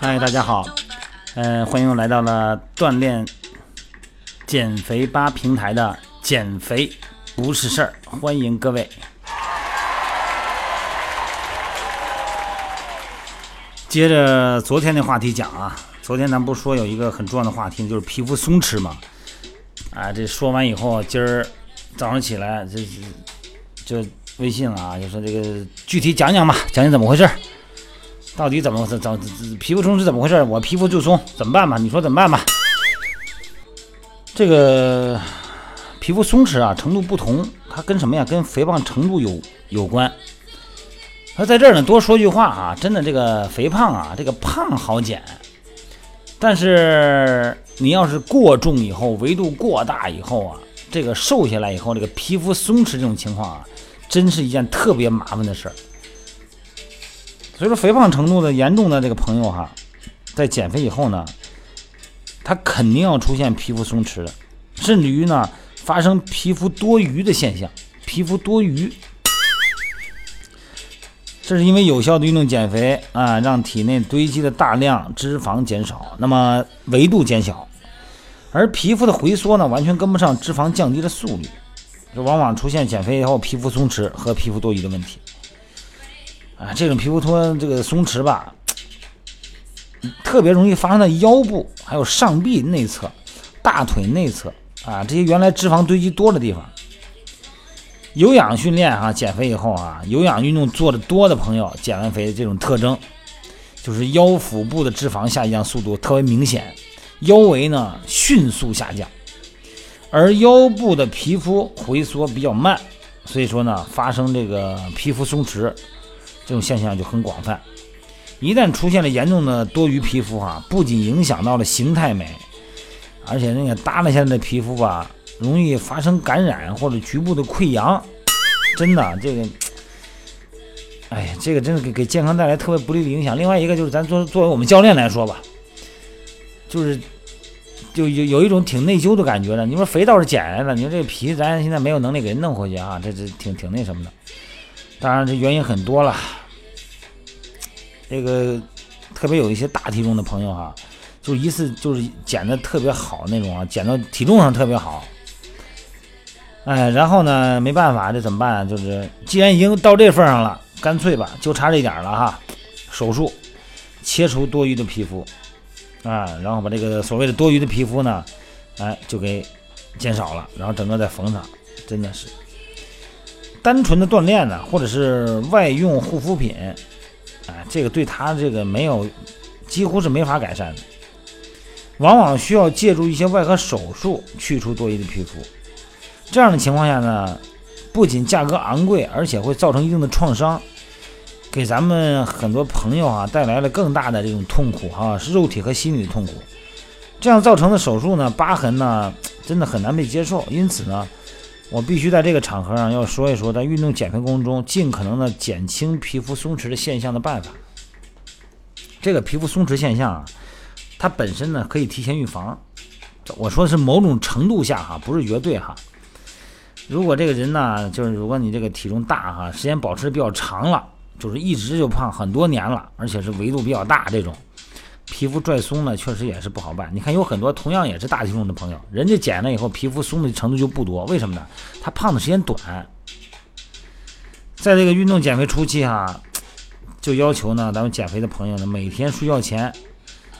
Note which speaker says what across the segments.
Speaker 1: 嗨，大家好，呃，欢迎来到了锻炼减肥吧平台的减肥不是事儿，欢迎各位。接着昨天的话题讲啊，昨天咱不说有一个很重要的话题，就是皮肤松弛嘛。啊，这说完以后，今儿早上起来这就微信了啊，就说这个具体讲讲吧，讲讲怎么回事，到底怎么怎怎皮肤松弛怎么回事？我皮肤就松，怎么办吧？你说怎么办吧？这个皮肤松弛啊，程度不同，它跟什么呀？跟肥胖程度有有关。那在这儿呢，多说句话啊，真的这个肥胖啊，这个胖好减，但是你要是过重以后，维度过大以后啊，这个瘦下来以后，这个皮肤松弛这种情况啊，真是一件特别麻烦的事儿。所以说，肥胖程度的严重的这个朋友哈，在减肥以后呢，他肯定要出现皮肤松弛的，甚至于呢，发生皮肤多余的现象，皮肤多余。这是因为有效的运动减肥啊，让体内堆积的大量脂肪减少，那么维度减小，而皮肤的回缩呢，完全跟不上脂肪降低的速率，这往往出现减肥以后皮肤松弛和皮肤多余的问题。啊，这种皮肤脱这个松弛吧，特别容易发生在腰部、还有上臂内侧、大腿内侧啊这些原来脂肪堆积多的地方。有氧训练啊，减肥以后啊，有氧运动做的多的朋友，减完肥这种特征，就是腰腹部的脂肪下降速度特别明显，腰围呢迅速下降，而腰部的皮肤回缩比较慢，所以说呢，发生这个皮肤松弛这种现象就很广泛。一旦出现了严重的多余皮肤啊，不仅影响到了形态美，而且那个耷拉下来的皮肤吧。容易发生感染或者局部的溃疡，真的这个，哎呀，这个真的给给健康带来特别不利的影响。另外一个就是咱作作为我们教练来说吧，就是就有有一种挺内疚的感觉的。你说肥倒是减来了，你说这个皮咱现在没有能力给弄回去啊，这这挺挺那什么的。当然这原因很多了，这个特别有一些大体重的朋友哈，就一次就是减的特别好那种啊，减到体重上特别好。哎，然后呢？没办法，这怎么办？就是既然已经到这份上了，干脆吧，就差这一点了哈。手术切除多余的皮肤啊，然后把这个所谓的多余的皮肤呢，哎，就给减少了，然后整个再缝上。真的是单纯的锻炼呢，或者是外用护肤品，哎，这个对他这个没有，几乎是没法改善的，往往需要借助一些外科手术去除多余的皮肤。这样的情况下呢，不仅价格昂贵，而且会造成一定的创伤，给咱们很多朋友啊带来了更大的这种痛苦哈，是肉体和心理的痛苦。这样造成的手术呢，疤痕呢，真的很难被接受。因此呢，我必须在这个场合上要说一说，在运动减肥过程中，尽可能的减轻皮肤松弛的现象的办法。这个皮肤松弛现象啊，它本身呢可以提前预防。我说的是某种程度下哈，不是绝对哈。如果这个人呢，就是如果你这个体重大哈，时间保持比较长了，就是一直就胖很多年了，而且是维度比较大，这种皮肤拽松呢，确实也是不好办。你看有很多同样也是大体重的朋友，人家减了以后皮肤松的程度就不多，为什么呢？他胖的时间短。在这个运动减肥初期哈，就要求呢，咱们减肥的朋友呢，每天睡觉前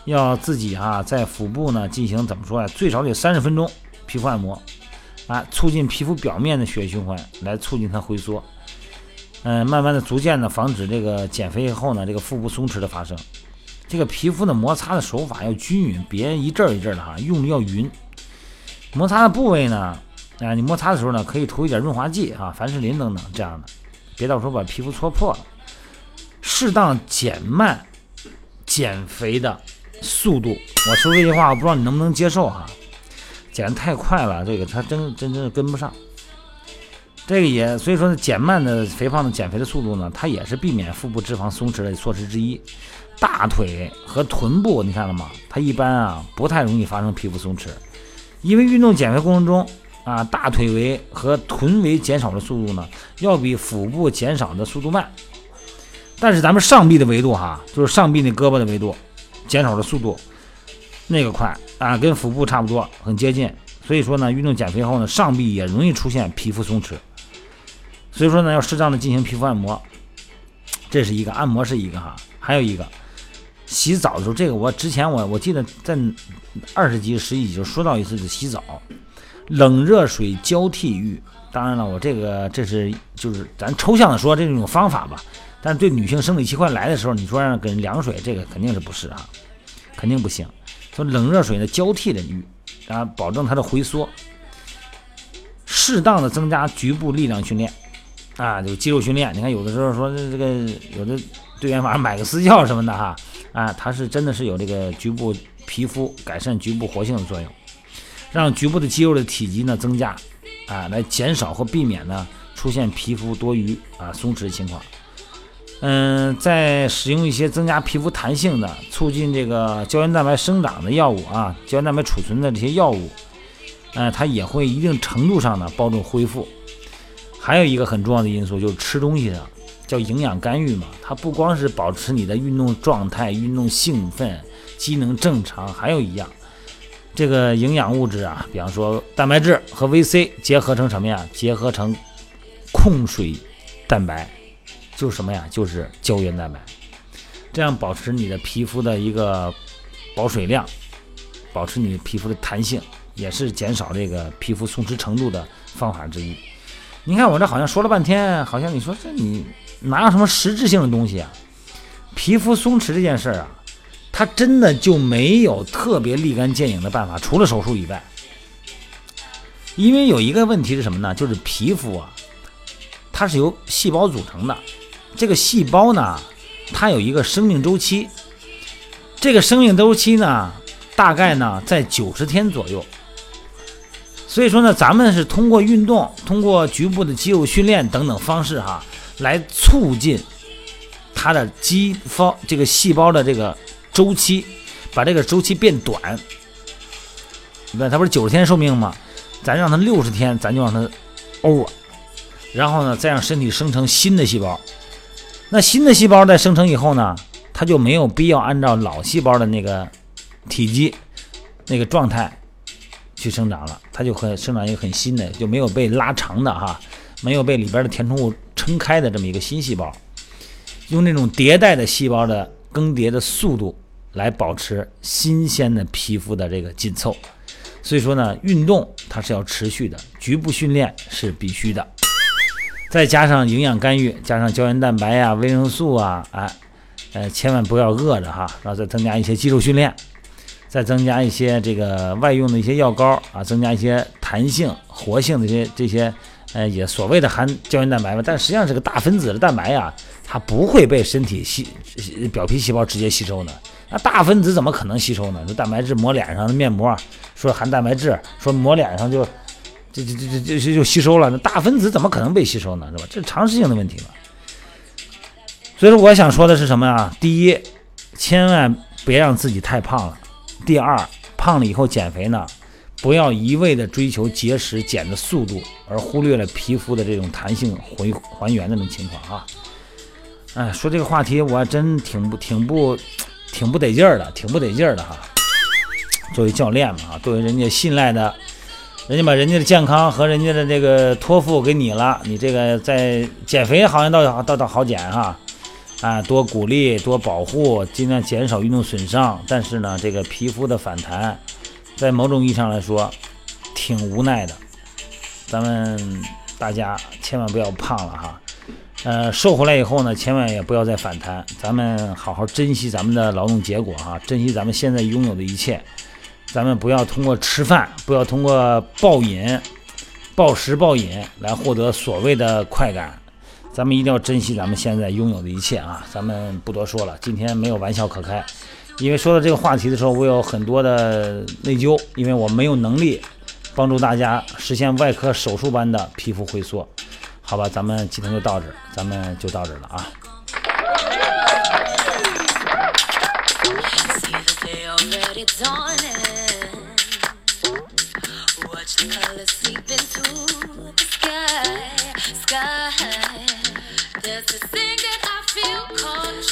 Speaker 1: 要自己哈在腹部呢进行怎么说呀？最少得三十分钟皮肤按摩。啊，促进皮肤表面的血液循环，来促进它回缩。嗯，慢慢的、逐渐的防止这个减肥以后呢，这个腹部松弛的发生。这个皮肤的摩擦的手法要均匀，别一阵儿一阵儿的哈，用力要匀。摩擦的部位呢，啊，你摩擦的时候呢，可以涂一点润滑剂啊，凡士林等等这样的，别到时候把皮肤搓破了。适当减慢减肥的速度。我说这句话，我不知道你能不能接受哈。减的太快了，这个他真真正跟不上。这个也所以说减慢的肥胖的减肥的速度呢，它也是避免腹部脂肪松弛的措施之一。大腿和臀部，你看了吗？它一般啊不太容易发生皮肤松弛，因为运动减肥过程中啊，大腿围和臀围减少的速度呢，要比腹部减少的速度慢。但是咱们上臂的维度哈，就是上臂那胳膊的维度，减少的速度那个快啊，跟腹部差不多，很接近。所以说呢，运动减肥后呢，上臂也容易出现皮肤松弛。所以说呢，要适当的进行皮肤按摩，这是一个按摩是一个哈，还有一个。洗澡的时候，这个我之前我我记得在二十集、十一集就说到一次，洗澡，冷热水交替浴。当然了，我这个这是就是咱抽象的说这是一种方法吧。但对女性生理期快来的时候，你说让给人凉水，这个肯定是不是啊？肯定不行。说冷热水呢交替的浴，啊，保证它的回缩，适当的增加局部力量训练，啊，就肌肉训练。你看有的时候说这个有的队员晚上买个私教什么的哈。啊，它是真的是有这个局部皮肤改善局部活性的作用，让局部的肌肉的体积呢增加，啊，来减少或避免呢出现皮肤多余啊松弛的情况。嗯，在使用一些增加皮肤弹性的、促进这个胶原蛋白生长的药物啊，胶原蛋白储存的这些药物，呃，它也会一定程度上呢帮助恢复。还有一个很重要的因素就是吃东西上。叫营养干预嘛，它不光是保持你的运动状态、运动兴奋、机能正常，还有一样，这个营养物质啊，比方说蛋白质和 VC 结合成什么呀？结合成控水蛋白，就是什么呀？就是胶原蛋白，这样保持你的皮肤的一个保水量，保持你皮肤的弹性，也是减少这个皮肤松弛程度的方法之一。你看我这好像说了半天，好像你说这你。哪有什么实质性的东西啊？皮肤松弛这件事儿啊，它真的就没有特别立竿见影的办法，除了手术以外。因为有一个问题是什么呢？就是皮肤啊，它是由细胞组成的，这个细胞呢，它有一个生命周期，这个生命周期呢，大概呢在九十天左右。所以说呢，咱们是通过运动，通过局部的肌肉训练等等方式哈。来促进它的肌方这个细胞的这个周期，把这个周期变短。你看它不是九十天寿命吗？咱让它六十天，咱就让它 over，然后呢，再让身体生成新的细胞。那新的细胞在生成以后呢，它就没有必要按照老细胞的那个体积、那个状态去生长了，它就会生长一个很新的，就没有被拉长的哈。没有被里边的填充物撑开的这么一个新细胞，用那种迭代的细胞的更迭的速度来保持新鲜的皮肤的这个紧凑。所以说呢，运动它是要持续的，局部训练是必须的。再加上营养干预，加上胶原蛋白呀、维生素啊，哎，呃，千万不要饿着哈。然后再增加一些肌肉训练，再增加一些这个外用的一些药膏啊，增加一些弹性、活性的这些这些。呃，也所谓的含胶原蛋白吧，但实际上是个大分子的蛋白呀，它不会被身体吸表皮细胞直接吸收呢。那大分子怎么可能吸收呢？这蛋白质抹脸上的面膜，说含蛋白质，说抹脸上就就就就就就就吸收了。那大分子怎么可能被吸收呢？是吧？这是常识性的问题嘛。所以说，我想说的是什么呀？第一，千万别让自己太胖了；第二，胖了以后减肥呢。不要一味的追求节食减的速度，而忽略了皮肤的这种弹性回还原的这种情况啊！哎，说这个话题我还真挺不挺不挺不得劲儿的，挺不得劲儿的哈。作为教练嘛，作为人家信赖的，人家把人家的健康和人家的这个托付给你了，你这个在减肥好像倒倒倒好减哈，啊，多鼓励多保护，尽量减少运动损伤，但是呢，这个皮肤的反弹。在某种意义上来说，挺无奈的。咱们大家千万不要胖了哈，呃，瘦回来以后呢，千万也不要再反弹。咱们好好珍惜咱们的劳动结果哈，珍惜咱们现在拥有的一切。咱们不要通过吃饭，不要通过暴饮、暴食、暴饮来获得所谓的快感。咱们一定要珍惜咱们现在拥有的一切啊！咱们不多说了，今天没有玩笑可开。因为说到这个话题的时候，我有很多的内疚，因为我没有能力帮助大家实现外科手术般的皮肤回缩。好吧，咱们今天就到这儿，咱们就到这儿了啊。
Speaker 2: Watch the colors seep into the sky, sky. There's this thing that I feel called